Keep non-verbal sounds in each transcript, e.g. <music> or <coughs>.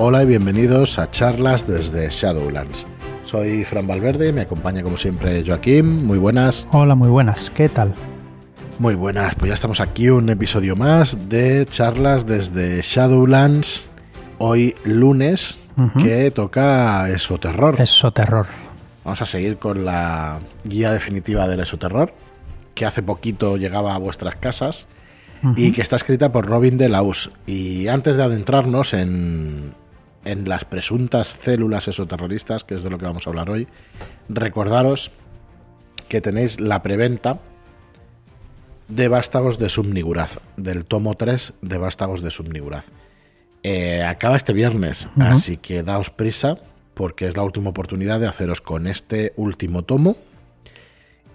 Hola y bienvenidos a charlas desde Shadowlands. Soy Fran Valverde y me acompaña como siempre Joaquín. Muy buenas. Hola, muy buenas. ¿Qué tal? Muy buenas, pues ya estamos aquí un episodio más de charlas desde Shadowlands. Hoy lunes, que toca Esoterror. Esoterror. Vamos a seguir con la guía definitiva del Esoterror, que hace poquito llegaba a vuestras casas y que está escrita por Robin de Laus. Y antes de adentrarnos en, en las presuntas células esoterroristas, que es de lo que vamos a hablar hoy, recordaros que tenéis la preventa de Vástagos de Subniguraz, del tomo 3 de Vástagos de Subniguraz. Eh, acaba este viernes, así que daos prisa porque es la última oportunidad de haceros con este último tomo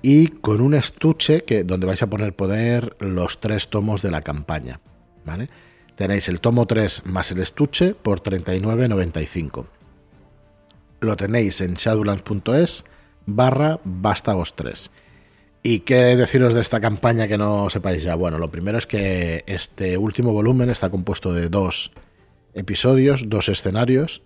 y con un estuche que, donde vais a poner poder los tres tomos de la campaña. ¿vale? Tenéis el tomo 3 más el estuche por 39.95. Lo tenéis en shadowlands.es barra vástagos 3. ¿Y qué deciros de esta campaña que no sepáis ya? Bueno, lo primero es que este último volumen está compuesto de dos episodios, dos escenarios.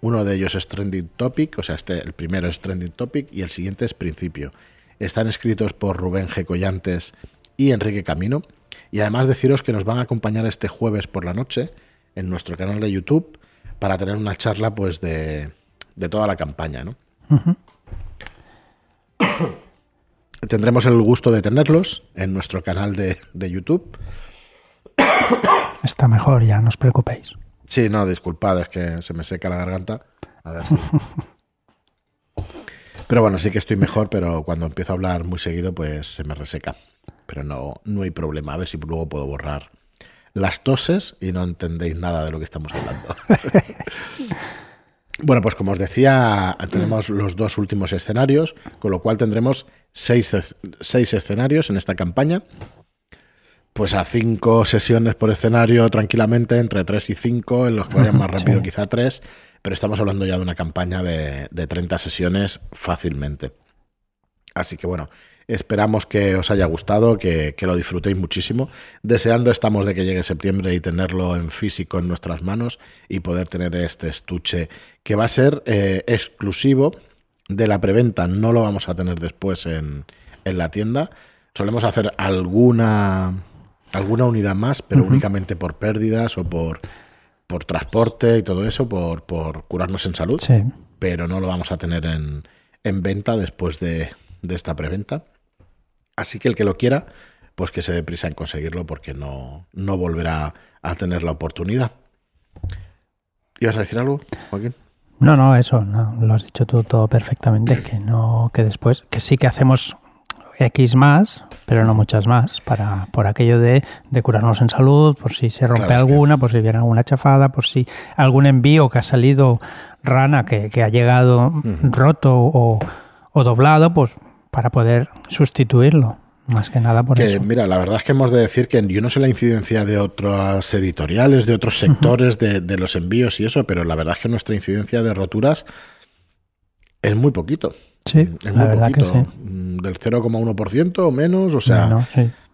Uno de ellos es Trending Topic, o sea, este, el primero es Trending Topic y el siguiente es Principio. Están escritos por Rubén G. Collantes y Enrique Camino. Y además deciros que nos van a acompañar este jueves por la noche en nuestro canal de YouTube para tener una charla pues de, de toda la campaña, ¿no? Tendremos el gusto de tenerlos en nuestro canal de, de, YouTube. Está mejor, ya, no os preocupéis. Sí, no, disculpad, es que se me seca la garganta. A ver. <laughs> pero bueno, sí que estoy mejor, pero cuando empiezo a hablar muy seguido, pues se me reseca pero no, no hay problema. A ver si luego puedo borrar las toses y no entendéis nada de lo que estamos hablando. <laughs> bueno, pues como os decía, tenemos los dos últimos escenarios, con lo cual tendremos seis, seis escenarios en esta campaña. Pues a cinco sesiones por escenario tranquilamente, entre tres y cinco, en los que vayan más rápido quizá tres, pero estamos hablando ya de una campaña de, de 30 sesiones fácilmente. Así que bueno, Esperamos que os haya gustado, que, lo disfrutéis muchísimo. Deseando estamos de que llegue septiembre y tenerlo en físico en nuestras manos y poder tener este estuche que va a ser eh, exclusivo de la preventa. No lo vamos a tener después en, la tienda. Solemos hacer alguna, alguna unidad más, pero únicamente por pérdidas o por, por transporte y todo eso, por, por curarnos en salud. Pero no lo vamos a tener en, en venta después de, de esta preventa. Así que el que lo quiera, pues que se dé prisa en conseguirlo porque no, no volverá a tener la oportunidad. ¿Ibas a decir algo, Joaquín? No, no, eso, no, lo has dicho tú todo perfectamente, que no, que después, que sí que hacemos X más, pero no muchas más, para, por aquello de, de curarnos en salud, por si se rompe alguna, por si viene alguna chafada, por si algún envío que ha salido rana, que, que ha llegado roto o, o doblado, pues para poder sustituirlo. Más que nada por eso. Mira, la verdad es que hemos de decir que yo no sé la incidencia de otras editoriales, de otros sectores, de, los envíos y eso, pero la verdad es que nuestra incidencia de roturas es muy poquito. Sí, es la verdad que sí. Mm, del 0,1% o menos, o sea,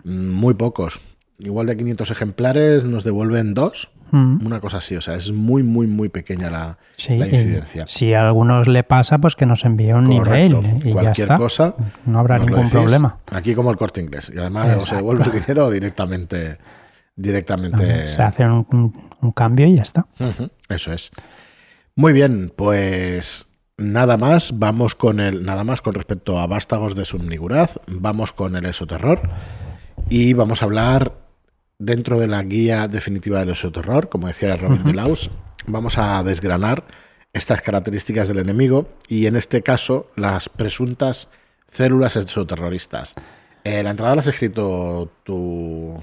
mm, muy pocos. Igual de 500 ejemplares nos devuelven dos Mm. Una cosa así, o sea, es muy, muy, muy pequeña la, incidencia. Si a algunos le pasa, pues que nos envíe un email y Cualquier ya está. cosa. No habrá ningún problema. Aquí como el corte inglés. Y además se devuelve el dinero directamente. directamente... se hace un, cambio y ya está. eso es. Muy bien, pues nada más, vamos con el, nada más con respecto a vástagos de Subniguraz, vamos con el esoterror y vamos a hablar dentro de la guía definitiva del exoterror, como decía Robin de Laus, vamos a desgranar estas características del enemigo y en este caso las presuntas células exoterroristas. Eh, la entrada la has escrito tú,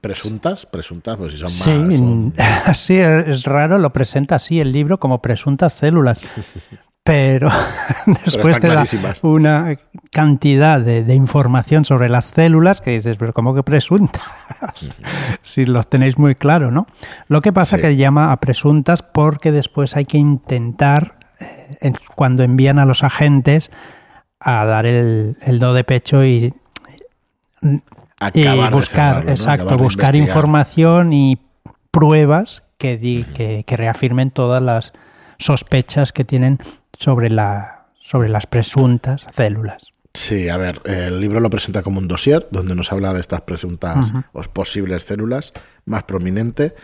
presuntas, presuntas, pues si son más. <laughs> Sí, sí, es raro, lo presenta así el libro como presuntas células. <laughs> pero <laughs> después te da una cantidad de, información sobre las células que dices, pero ¿cómo que presuntas? si los tenéis muy claro, ¿no? Lo que pasa es que llama a presuntas porque después hay que intentar, eh, cuando envían a los agentes, a dar el, do de pecho y, buscar, exacto, buscar información y pruebas que, que, reafirmen todas las sospechas que tienen sobre, la, sobre las presuntas células. Sí, a ver, el libro lo presenta como un dossier donde nos habla de estas presuntas o posibles células más prominente.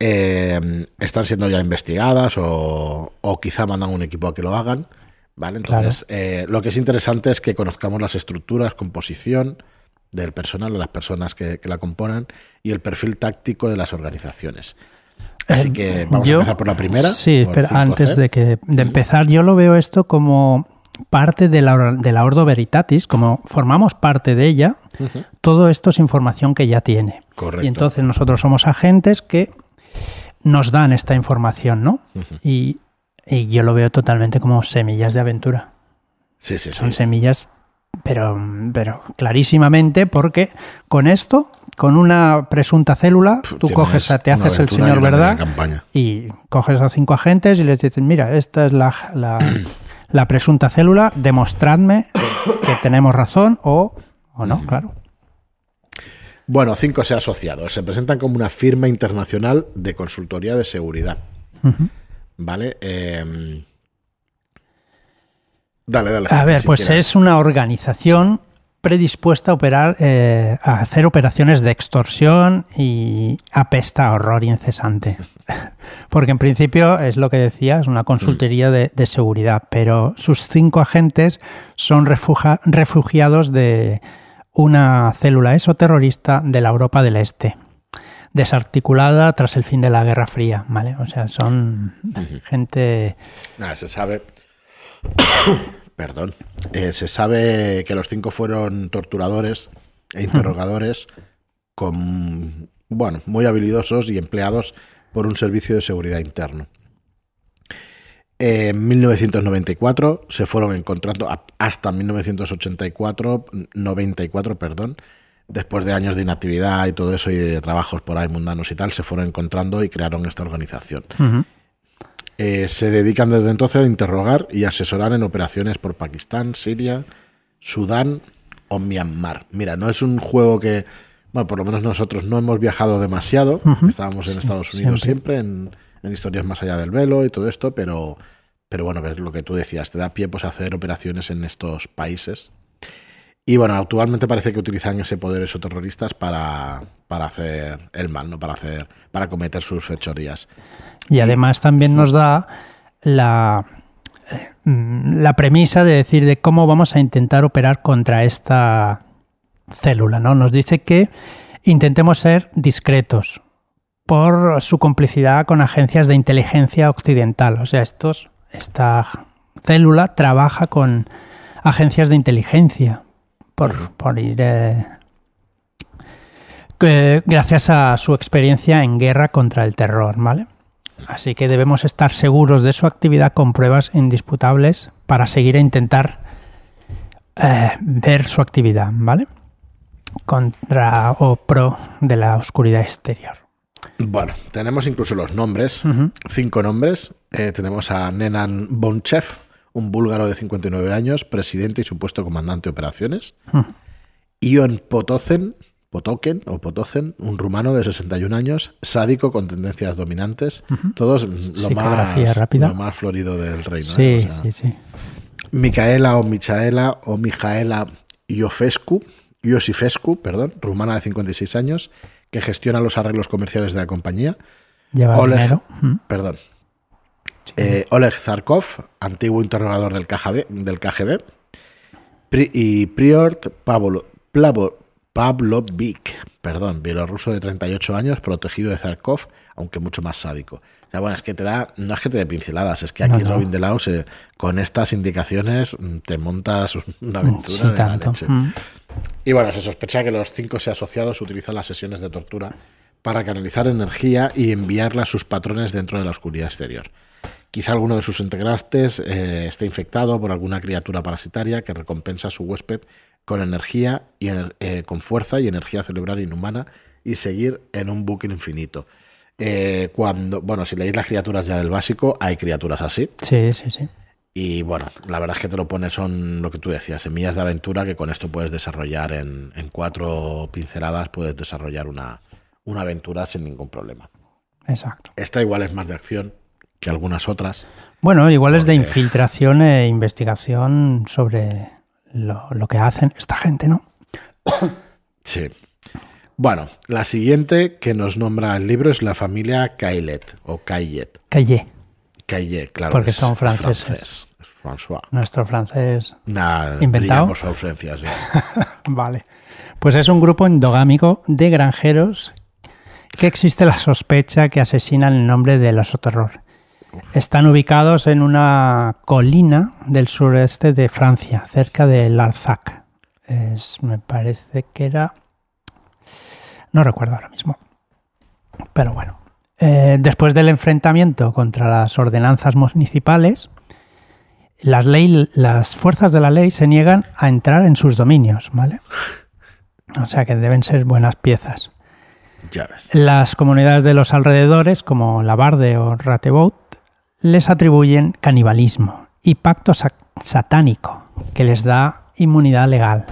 Eh, están siendo ya investigadas o, quizá mandan un equipo a que lo hagan. ¿vale? Entonces, eh, lo que es interesante es que conozcamos las estructuras, composición del personal, de las personas que, la componen y el perfil táctico de las organizaciones. Así que eh, vamos a empezar por la primera. Sí, pero antes de, que, de empezar, yo lo veo esto como parte de la, de la Ordo Veritatis, como formamos parte de ella, todo esto es información que ya tiene. Correcto. Y entonces nosotros somos agentes que nos dan esta información, ¿no? y, yo lo veo totalmente como semillas de aventura. Sí, sí, Son semillas, pero, pero clarísimamente, porque con esto, con una presunta célula, tú coges, te haces el señor verdad y coges a cinco agentes y les dices, mira, esta es la la <clears throat> presunta célula, demostradme que tenemos razón o, o no, claro. Bueno, 5C asociados. Se presentan como una firma internacional de consultoría de seguridad. ¿Vale? Em, dale, dale. A ver, pues es una organización predispuesta a operar, eh, a hacer operaciones de extorsión y apesta horror incesante. <laughs> Porque en principio es lo que decía, es una consultoría de, seguridad, pero sus cinco agentes son refugiados de una célula esoterrorista de la Europa del Este, desarticulada tras el fin de la Guerra Fría, ¿vale? O sea, son gente... Nada, se sabe Perdón. Eh, se sabe que los cinco fueron torturadores e interrogadores <laughs> con, bueno, muy habilidosos y empleados por un servicio de seguridad interno. En 1994 se fueron encontrando hasta 1984, 94, perdón, después de años de inactividad y todo eso y de trabajos por ahí mundanos y tal, se fueron encontrando y crearon esta organización. Eh, se dedican desde entonces a interrogar y asesorar en operaciones por Pakistán, Siria, Sudán o Myanmar. Mira, no es un juego que, bueno, por lo menos nosotros no hemos viajado demasiado. Estábamos en Estados Unidos siempre, en, historias más allá del velo y todo esto, pero, pero bueno, ves lo que tú decías, te da pie pues, a hacer operaciones en estos países. Y bueno, actualmente parece que utilizan ese poder esos terroristas para, para hacer el mal, ¿no? Para hacer, para cometer sus fechorías. Y además también nos da la, mm, la premisa de decir de cómo vamos a intentar operar contra esta célula, ¿no? Nos dice que intentemos ser discretos por su complicidad con agencias de inteligencia occidental. O sea, estos, esta célula trabaja con agencias de inteligencia por, por ir eh, gracias a su experiencia en guerra contra el terror, ¿vale? Así que debemos estar seguros de su actividad con pruebas indisputables para seguir a intentar eh, ver su actividad, ¿vale? Contra o pro de la oscuridad exterior. Bueno, tenemos incluso los nombres, cinco nombres. Eh, tenemos a Nenan Bonchev, un búlgaro de 59 años, presidente y supuesto comandante de operaciones. Ion Potozen, Potoken o Potozen, un rumano de 61 años, sádico con tendencias dominantes, todos lo más, rápida. lo más florido del reino. ¿eh? Sí, sí, sí. Micaela o Michaela o Mijaela Iofescu, Iosifescu, perdón, rumana de 56 años, que gestiona los arreglos comerciales de la compañía. Lleva dinero. Perdón. Eh, Oleg Zarkov, antiguo interrogador del KGB, del KGB y Prior Pablo, Plavo, Pavlovic, perdón, bielorruso de 38 años, protegido de Zarkov, aunque mucho más sádico. O sea, bueno, es que te da, no es que te dé pinceladas, es que aquí Robin de Laos, con estas indicaciones, mm, te montas una aventura de la leche. Mm. Y bueno, se sospecha que los cinco asociados utilizan las sesiones de tortura para canalizar energía y enviarla a sus patrones dentro de la oscuridad exterior. Quizá alguno de sus integrantes eh, esté infectado por alguna criatura parasitaria que recompensa a su huésped con energía y eh, con fuerza y energía cerebral inhumana y seguir en un bucle infinito. Eh, cuando, bueno, si leéis las criaturas ya del básico, hay criaturas así. Sí, sí, sí. Y bueno, la verdad es que te lo pones, son lo que tú decías, semillas de aventura que con esto puedes desarrollar en, cuatro pinceladas, puedes desarrollar una, una aventura sin ningún problema. exacto. Esta igual es más de acción que algunas otras. Bueno, igual es de infiltración e investigación sobre lo, lo que hacen esta gente, ¿no? <coughs> Sí. Bueno, la siguiente que nos nombra el libro es la familia Caillet o Caillet. Caillet. Caillet, claro. Porque son franceses. francés. Es François. Nuestro francés Nah, ¿Inventado? su ausencia, sí. <laughs> Vale. Pues es un grupo endogámico de granjeros que existe la sospecha que asesinan en nombre del terror. Están ubicados en una colina del sureste de Francia, cerca de Larzac. Es, me parece que era... No recuerdo ahora mismo. Pero bueno. Eh, después del enfrentamiento contra las ordenanzas municipales, las, ley, las fuerzas de la ley se niegan a entrar en sus dominios, ¿vale? O sea que deben ser buenas piezas. Las comunidades de los alrededores, como Labarde o Ratebaut, les atribuyen canibalismo y pacto sa- satánico, que les da inmunidad legal.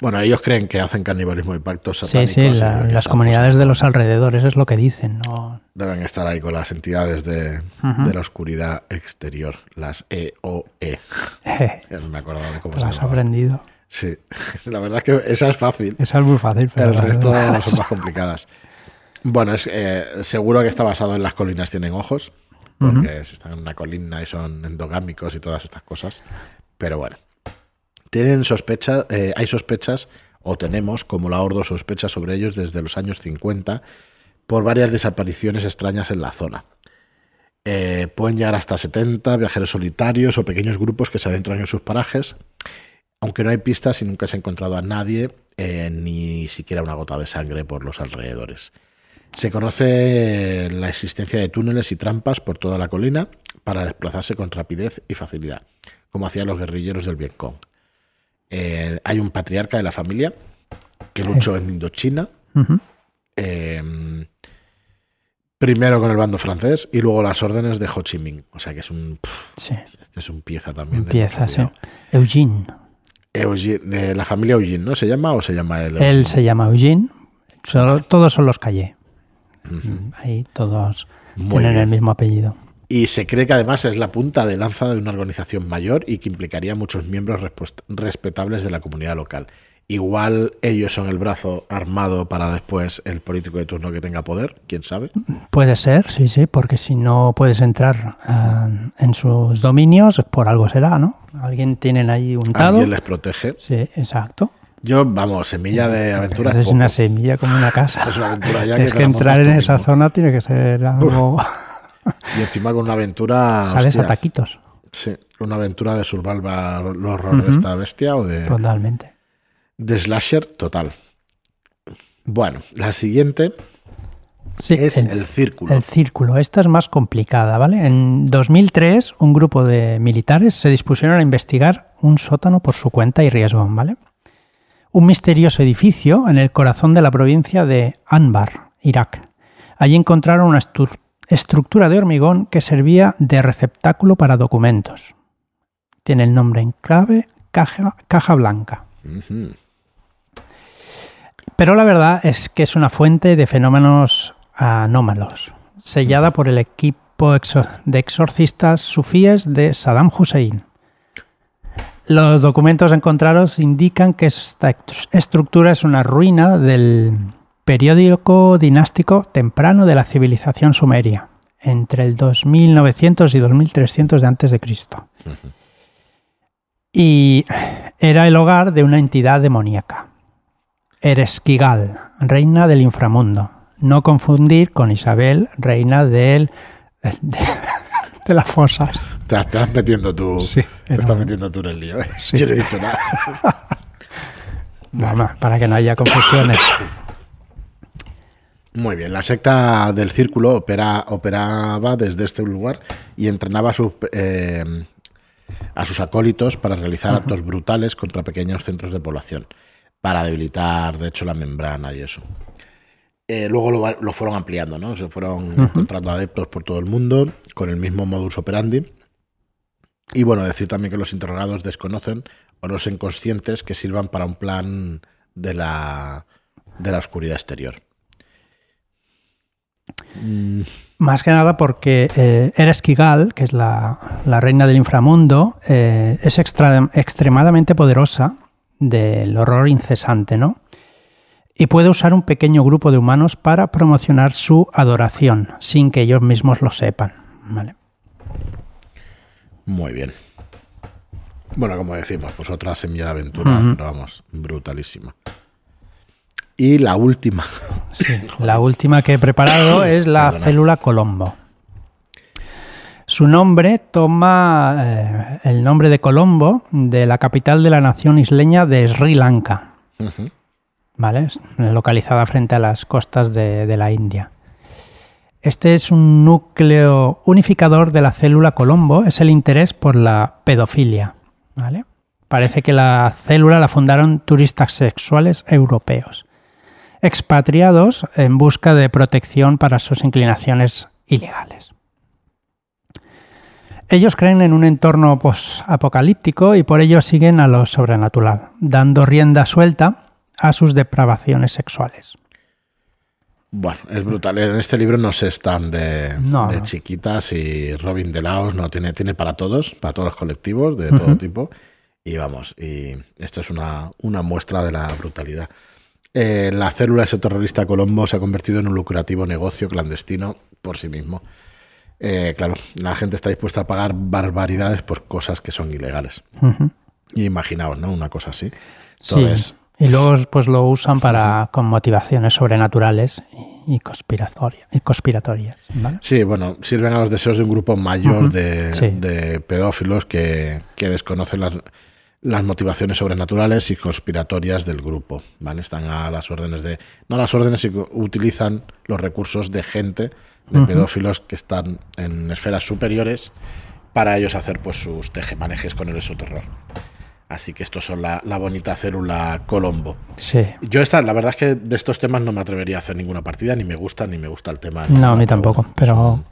Bueno, ellos creen que hacen canibalismo y pactos Sí, satánicos. sí, la- que las comunidades de los alrededores es lo que dicen, ¿no? Deben estar ahí con las entidades de, la oscuridad exterior, las EOE. <laughs> Ya no me acordaba de cómo te se has aprendido. Sí, <laughs> la verdad es que esa es fácil. Esa es muy fácil, pero El resto demás- son más complicadas. Bueno, es eh, seguro que está basado en las colinas tienen ojos, porque si están en una colina y son endogámicos y todas estas cosas. Pero bueno, tienen sospecha, eh, hay sospechas, o tenemos, como la Ordo sospecha sobre ellos desde los años 50, por varias desapariciones extrañas en la zona. Eh, pueden llegar hasta 70 viajeros solitarios o pequeños grupos que se adentran en sus parajes, aunque no hay pistas y nunca se ha encontrado a nadie, eh, ni siquiera una gota de sangre por los alrededores. Se conoce la existencia de túneles y trampas por toda la colina para desplazarse con rapidez y facilidad, como hacían los guerrilleros del Vietcong. Eh, hay un patriarca de la familia que luchó en Indochina, eh, primero con el bando francés y luego las órdenes de Ho Chi Minh. O sea que es un, Sí, este es un pieza también. de empieza, mucho sí. Eugene. Eugene- de la familia Eugene, ¿no? ¿Se llama o se llama él? Él se llama Eugene. Solo- todos son los Calle. Ujú. Ahí todos Muy tienen bien. el mismo apellido. Y se cree que además es la punta de lanza de una organización mayor y que implicaría a muchos miembros respetables de la comunidad local. Igual ellos son el brazo armado para después el político de turno que tenga poder, quién sabe. Puede ser, sí, sí, porque si no puedes entrar ah, en sus dominios, por algo será, ¿no? Alguien tienen ahí untado. Alguien les protege. Sí, exacto. Yo, vamos, semilla de aventura es, una semilla como una casa. <laughs> Es una aventura ya que es que entrar en esa mismo. zona tiene que ser algo... <laughs> <laughs> Y encima con una aventura. Sales hostia, a taquitos, Sí, una aventura de survival el horror de esta bestia o de, totalmente. De slasher total. Bueno, la siguiente Sí, es el, círculo. El círculo, esta es más complicada, ¿vale? En 2003, un grupo de militares se dispusieron a investigar un sótano por su cuenta y riesgo, ¿vale? Un misterioso edificio en el corazón de la provincia de Anbar, Irak. Allí encontraron una estructura de hormigón que servía de receptáculo para documentos. Tiene el nombre en clave caja, caja blanca. Pero la verdad es que es una fuente de fenómenos anómalos, sellada por el equipo de exorcistas sufíes de Saddam Hussein. Los documentos encontrados indican que esta estructura es una ruina del periódico dinástico temprano de la civilización sumeria, entre el 2900 y 2300 de antes de Cristo. Y era el hogar de una entidad demoníaca. Eresquigal, reina del inframundo. No confundir con Isabel, reina del, de, <laughs> de las fosas. Te estás metiendo tú. Sí, te estás metiendo tú en el lío. ¿eh? Sí. Yo no he dicho nada. <laughs> Vamos, para que no haya confusiones. Muy bien, la secta del círculo opera, operaba desde este lugar y entrenaba a sus, eh, a sus acólitos para realizar actos brutales contra pequeños centros de población, para debilitar, de hecho, la membrana y eso. Eh, luego lo, fueron ampliando, ¿no? Se fueron encontrando adeptos por todo el mundo con el mismo modus operandi. Y bueno, decir también que los interrogados desconocen o no son conscientes que sirvan para un plan de la, de la oscuridad exterior. Mm. Más que nada porque eh, Eres Kigal, que es la, reina del inframundo, eh, es extremadamente poderosa del horror incesante, ¿no? Y puede usar un pequeño grupo de humanos para promocionar su adoración, sin que ellos mismos lo sepan. ¿vale? Muy bien. Bueno, como decimos, pues otra semilla de aventura, pero vamos, brutalísima. Y la última. Sí, <laughs> la última que he preparado es la célula Colombo. Su nombre toma eh, el nombre de Colombo de la capital de la nación isleña de Sri Lanka. ¿Vale? Localizada frente a las costas de, de, la India. Este es un núcleo unificador de la célula Colombo, es el interés por la pedofilia. ¿Vale? Parece que la célula la fundaron turistas sexuales europeos expatriados en busca de protección para sus inclinaciones ilegales. Ellos creen en un entorno apocalíptico y por ello siguen a lo sobrenatural, dando rienda suelta a sus depravaciones sexuales. Bueno, es brutal. En este libro no se están de, chiquitas y Robin de Laos no tiene, tiene para todos, para todos los colectivos de todo tipo. Y vamos, y esto es una, una muestra de la brutalidad. Eh, la célula ese terrorista Colombo se ha convertido en un lucrativo negocio clandestino por sí mismo. Eh, claro, la gente está dispuesta a pagar barbaridades por cosas que son ilegales. Y imaginaos, ¿no? Una cosa así. Entonces, Y luego pues lo usan para con motivaciones sobrenaturales y, conspiratorias. Y conspiratorias Sí, bueno, sirven a los deseos de un grupo mayor de, pedófilos que, que desconocen las las motivaciones sobrenaturales y conspiratorias del grupo, ¿vale? Están a las órdenes de... No a las órdenes, sino utilizan los recursos de gente, de pedófilos que están en esferas superiores para ellos hacer pues sus tejemanejes con el esoterror. Así que estos son la, bonita célula Colombo. Sí. Yo esta, la verdad es que de estos temas no me atrevería a hacer ninguna partida, ni me gusta, ni me gusta el tema. No, a mí tampoco, pero...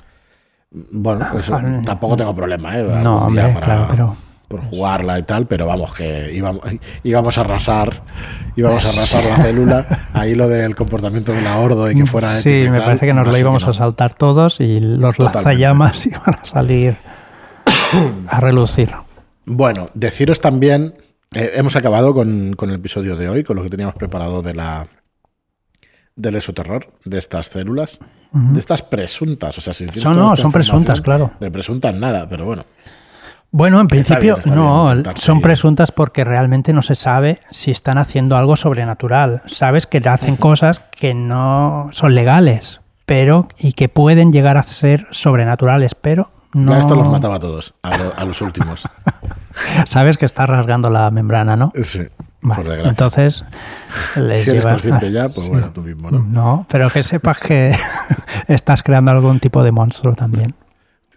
bueno, tampoco tengo problema, ¿eh? No, hombre, claro, pero por jugarla y tal, pero vamos, que íbamos, íbamos a arrasar, íbamos a arrasar la célula, ahí lo del comportamiento de la ordo y que fuera Sí, me parece que nos lo íbamos a saltar todos y los lanzallamas <laughs> iban a salir a relucir. Bueno, deciros también, eh, hemos acabado con, el episodio de hoy, con lo que teníamos preparado de la del esoterror, de estas células, de estas presuntas, o sea, si son, no, son presuntas, claro. De presuntas nada, pero bueno. Bueno, en principio no, son presuntas porque realmente no se sabe si están haciendo algo sobrenatural. Sabes que hacen cosas que no son legales, pero y que pueden llegar a ser sobrenaturales, pero no. esto los mataba a todos, a, los últimos. <laughs> Sabes que está rasgando la membrana, ¿no? Sí. entonces les si eres consciente ya, pues <laughs> bueno, tú mismo, ¿no? No, pero que sepas que <laughs> estás creando algún tipo de monstruo también.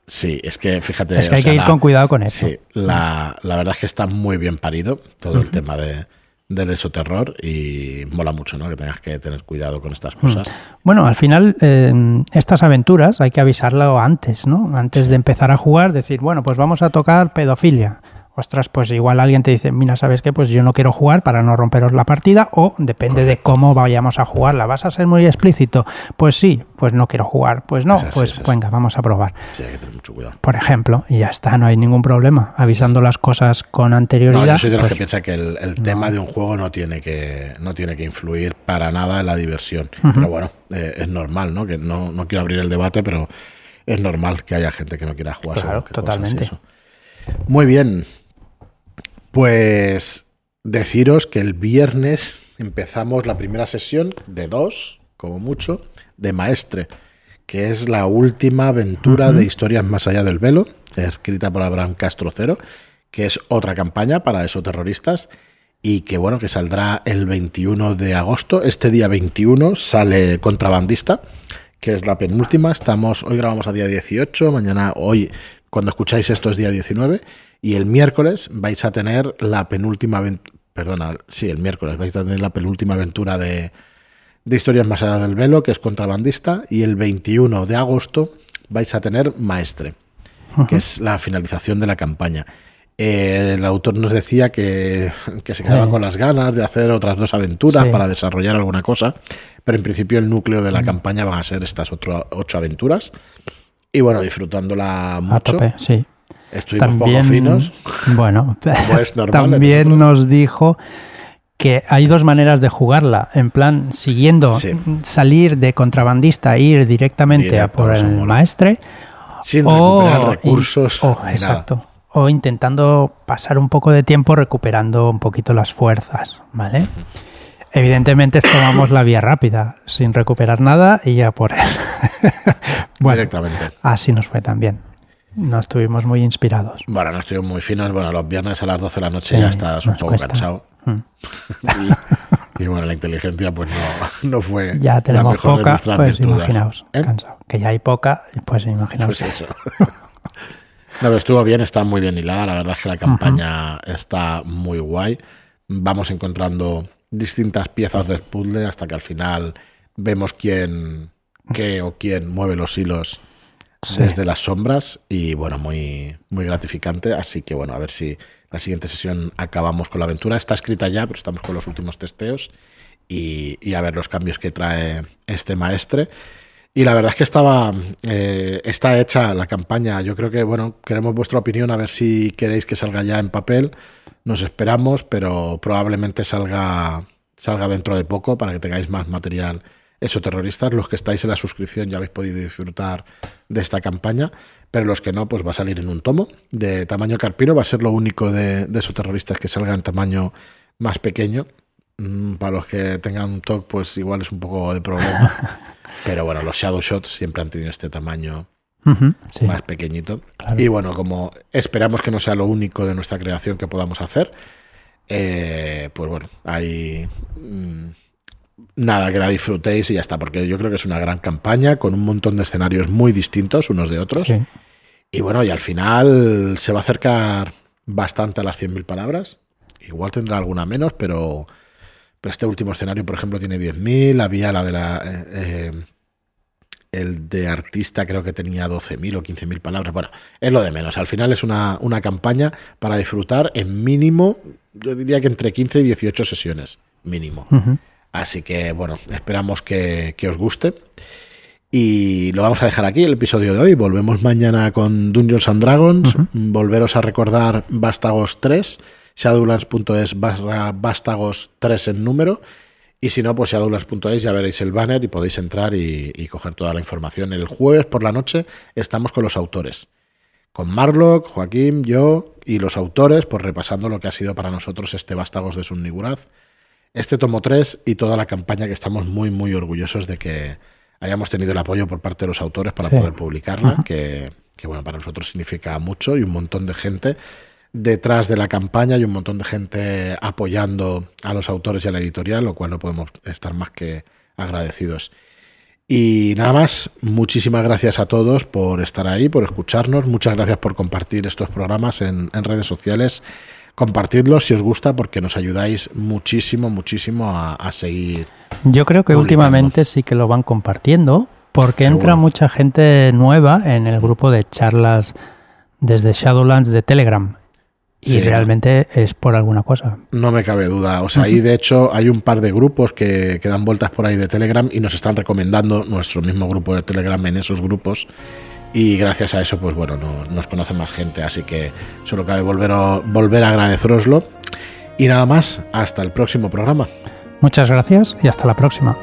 Sí, es que fíjate. Es que hay que ir con cuidado con eso. Sí, la, verdad es que está muy bien parido todo el tema de, del esoterror y mola mucho, ¿no? Que tengas que tener cuidado con estas cosas. Bueno, al final, eh, estas aventuras hay que avisarlo antes, ¿no? Antes de empezar a jugar, decir, bueno, pues vamos a tocar pedofilia ostras, pues igual alguien te dice, mira, ¿sabes qué? Pues yo no quiero jugar para no romperos la partida o depende de cómo vayamos a jugarla. ¿Vas a ser muy explícito? Pues sí, pues no quiero jugar. Pues no, pues venga, vamos a probar. Sí, hay que tener mucho cuidado. Por ejemplo, y ya está, no hay ningún problema. Avisando las cosas con anterioridad. No, yo soy de los pues que piensa que el, tema de un juego no tiene que, no tiene que influir para nada en la diversión. Pero bueno, eh, es normal, ¿no? Que no, no quiero abrir el debate, pero es normal que haya gente que no quiera jugar. Claro, totalmente. Muy bien, pues deciros que el viernes empezamos la primera sesión de dos, como mucho, de Maestre, que es la última aventura de Historias Más Allá del Velo, escrita por Abraham Castro Cero, que es otra campaña para esos terroristas y que bueno, que saldrá el 21 de agosto. Este día 21 sale Contrabandista, que es la penúltima. Estamos, hoy grabamos a día 18, mañana, hoy, cuando escucháis esto es día 19 y el miércoles vais a tener la penúltima aventura, perdona, sí, el miércoles vais a tener la penúltima aventura de, de Historias Más Allá del Velo, que es contrabandista, y el 21 de agosto vais a tener Maestre, que es la finalización de la campaña. Eh, el autor nos decía que, se quedaba con las ganas de hacer otras dos aventuras para desarrollar alguna cosa, pero en principio el núcleo de la campaña van a ser estas ocho aventuras. Y bueno, disfrutándola mucho. A tope, sí. Estuvimos poco finos. Bueno, <laughs> también nos dijo que hay dos maneras de jugarla, en plan siguiendo, salir de contrabandista e ir directamente a por el maestre. Sin recuperar recursos. exacto. O intentando pasar un poco de tiempo recuperando un poquito las fuerzas, ¿vale? Evidentemente tomamos la vía rápida, sin recuperar nada y ya por él. Bueno, Directamente. Así nos fue también. No estuvimos muy inspirados. Bueno, no estuvimos muy finos. Bueno, los viernes a las 12 de la noche ya estás un poco cansado. Mm. <laughs> y, bueno, la inteligencia pues no, no fue ya tenemos poca, pues imaginaos, ¿Eh? cansado. Que ya hay poca, pues imaginaos. Pues eso. <laughs> no, pero estuvo bien, está muy bien hilada. La verdad es que la campaña está muy guay. Vamos encontrando distintas piezas del puzzle hasta que al final vemos quién, qué o quién mueve los hilos desde las sombras y bueno, muy, muy gratificante. Así que bueno, a ver si la siguiente sesión acabamos con la aventura. Está escrita ya, pero estamos con los últimos testeos y, a ver los cambios que trae este maestre. Y la verdad es que estaba eh, está hecha la campaña. Yo creo que, bueno, queremos vuestra opinión, a ver si queréis que salga ya en papel. Nos esperamos, pero probablemente salga, salga dentro de poco para que tengáis más material eso, terroristas, los que estáis en la suscripción ya habéis podido disfrutar de esta campaña, pero los que no, pues va a salir en un tomo de tamaño carpino, va a ser lo único de, de esos terroristas que salga en tamaño más pequeño. Mm, para los que tengan un TOC, pues igual es un poco de problema. <laughs> pero bueno, los Shadow Shots siempre han tenido este tamaño más pequeñito. Y bueno, como esperamos que no sea lo único de nuestra creación que podamos hacer, eh, pues bueno, hay... nada, que la disfrutéis y ya está, porque yo creo que es una gran campaña con un montón de escenarios muy distintos unos de otros. Y bueno, y al final se va a acercar bastante a las 100.000 palabras. Igual tendrá alguna menos, pero, pero este último escenario, por ejemplo, tiene 10.000. Había la de la... Eh, eh, el de artista creo que tenía 12.000 o 15.000 palabras. Bueno, es lo de menos. Al final es una, una campaña para disfrutar en mínimo, yo diría que entre 15 y 18 sesiones, mínimo. Así que bueno, esperamos que, os guste. Y lo vamos a dejar aquí el episodio de hoy. Volvemos mañana con Dungeons and Dragons. Volveros a recordar Vástagos 3, shadowlands.es barra Vástagos 3 en número. Y si no, pues shadowlands.es ya veréis el banner y podéis entrar y, y, coger toda la información. El jueves por la noche estamos con los autores. Con Marlock, Joaquín, yo y los autores, pues repasando lo que ha sido para nosotros este Vástagos de Sunniguraz este tomo 3 y toda la campaña que estamos muy, muy orgullosos de que hayamos tenido el apoyo por parte de los autores para poder publicarla, que, bueno, para nosotros significa mucho y un montón de gente detrás de la campaña y un montón de gente apoyando a los autores y a la editorial, lo cual no podemos estar más que agradecidos. Y nada más, muchísimas gracias a todos por estar ahí, por escucharnos, muchas gracias por compartir estos programas en, en redes sociales compartidlo si os gusta porque nos ayudáis muchísimo, muchísimo a, seguir. Yo creo que últimamente sí que lo van compartiendo porque entra mucha gente nueva en el grupo de charlas desde Shadowlands de Telegram. Y realmente es por alguna cosa. No me cabe duda. O sea, ahí de hecho hay un par de grupos que, que dan vueltas por ahí de Telegram y nos están recomendando nuestro mismo grupo de Telegram en esos grupos y gracias a eso, pues bueno, nos conoce más gente, así que solo cabe volver a, volver a agradeceroslo. Y nada más, hasta el próximo programa. Muchas gracias y hasta la próxima.